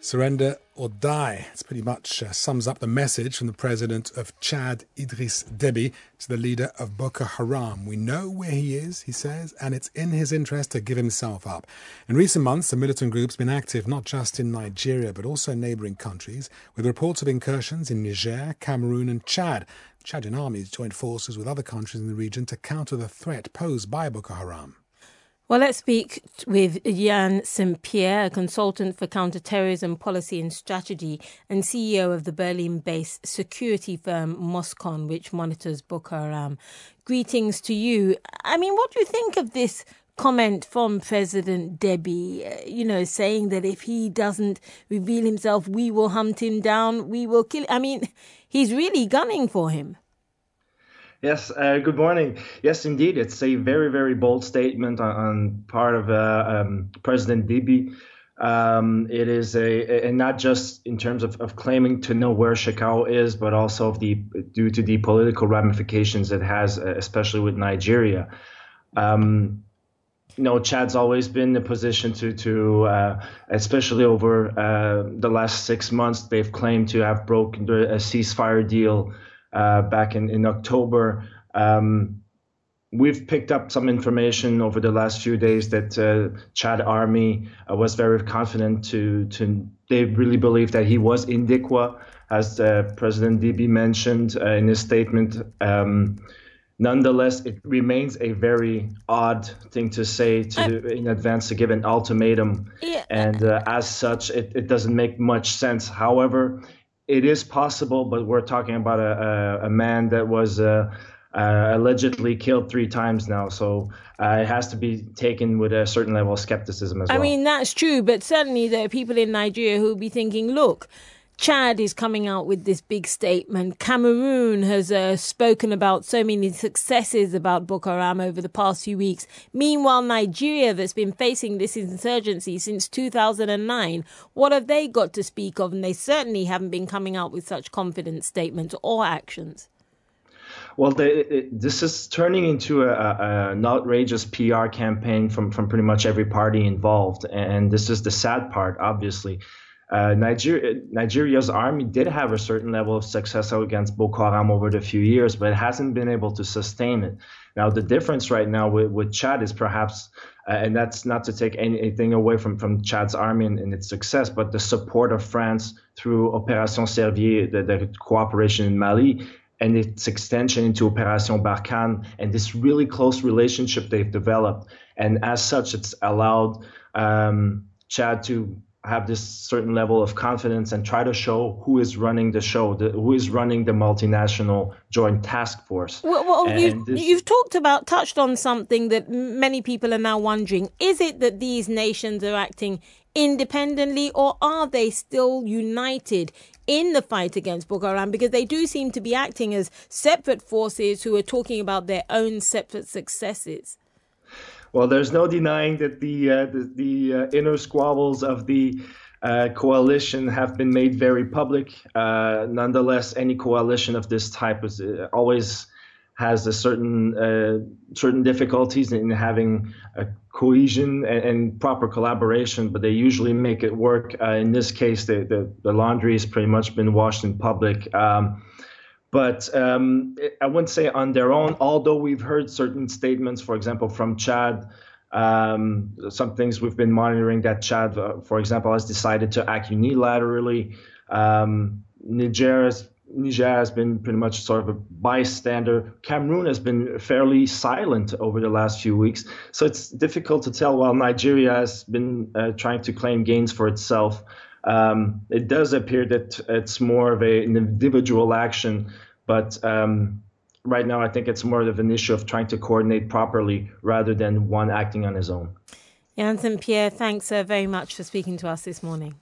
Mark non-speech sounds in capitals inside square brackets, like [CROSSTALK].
Surrender or die. It's pretty much uh, sums up the message from the president of Chad, Idriss Déby, to the leader of Boko Haram. We know where he is, he says, and it's in his interest to give himself up. In recent months, the militant group's been active not just in Nigeria, but also in neighboring countries, with reports of incursions in Niger, Cameroon, and Chad. Chadian armies joined forces with other countries in the region to counter the threat posed by Boko Haram. Well, let's speak with Yan St. Pierre, a consultant for counterterrorism policy and strategy and CEO of the Berlin based security firm MOSECON, which monitors Boko Haram. Greetings to you. I mean, what do you think of this comment from President Déby, uh, you know, saying that if he doesn't reveal himself, we will hunt him down, we will kill. Him. I mean, [LAUGHS] he's really gunning for him. Yes, uh, good morning. Yes, indeed, it's a very, very bold statement on, on part of uh, um, President Déby. Um, it is a, and not just in terms of, of claiming to know where Shekau is, but also of the due to the political ramifications it has, uh, especially with Nigeria. Um, you know, Chad's always been in a position to, to uh, especially over uh, the last six months, they've claimed to have broken a ceasefire deal back in, in October. Um, we've picked up some information over the last few days that uh, Chad Army uh, was very confident to to they really believe that he was in Dikwa, as uh, President Déby mentioned uh, in his statement. Um, nonetheless, it remains a very odd thing to say to in advance to give an ultimatum, yeah. and uh, as such, it, it doesn't make much sense. However, it is possible, but we're talking about a, a, a man that was uh, uh, allegedly killed three times now. So uh, it has to be taken with a certain level of skepticism as I well. I mean, that's true, but certainly there are people in Nigeria who will be thinking, look, Chad is coming out with this big statement. Cameroon has uh, spoken about so many successes about Boko Haram over the past few weeks. Meanwhile, Nigeria, that's been facing this insurgency since 2009, what have they got to speak of? And they certainly haven't been coming out with such confident statements or actions. Well, it, this is turning into a, a, an outrageous PR campaign from, from pretty much every party involved. And this is the sad part, obviously. Uh, Nigeria, Nigeria's army did have a certain level of success against Boko Haram over the few years, but it hasn't been able to sustain it. Now, the difference right now with, with Chad is perhaps, uh, and that's not to take anything away from, from Chad's army and, and, its success, but the support of France through Opération Serval, the, the cooperation in Mali, and its extension into Opération Barkhane, and this really close relationship they've developed. And as such, it's allowed um, Chad to have this certain level of confidence and try to show who is running the show, the, who is running the multinational joint task force. Well, well you, this... you've talked about, touched on something that many people are now wondering. Is it that these nations are acting independently or are they still united in the fight against Boko Haram? Because they do seem to be acting as separate forces who are talking about their own separate successes. Well, there's no denying that the uh, the, the uh, inner squabbles of the uh, coalition have been made very public. Uh, nonetheless, any coalition of this type is uh, always has a certain uh, certain difficulties in having a cohesion and, and, proper collaboration, but they usually make it work. in this case, the, the, the laundry has pretty much been washed in public. Um, but um, I wouldn't say on their own, although we've heard certain statements, for example, from Chad. Um, some things we've been monitoring that Chad, uh, for example, has decided to act unilaterally. Um, Niger, has, Niger has been pretty much sort of a bystander. Cameroon has been fairly silent over the last few weeks. So it's difficult to tell while Nigeria has been uh, trying to claim gains for itself um, it does appear that it's more of a, an individual action, but um, right now I think it's more of an issue of trying to coordinate properly rather than one acting on his own. St. Pierre, thanks uh, very much for speaking to us this morning.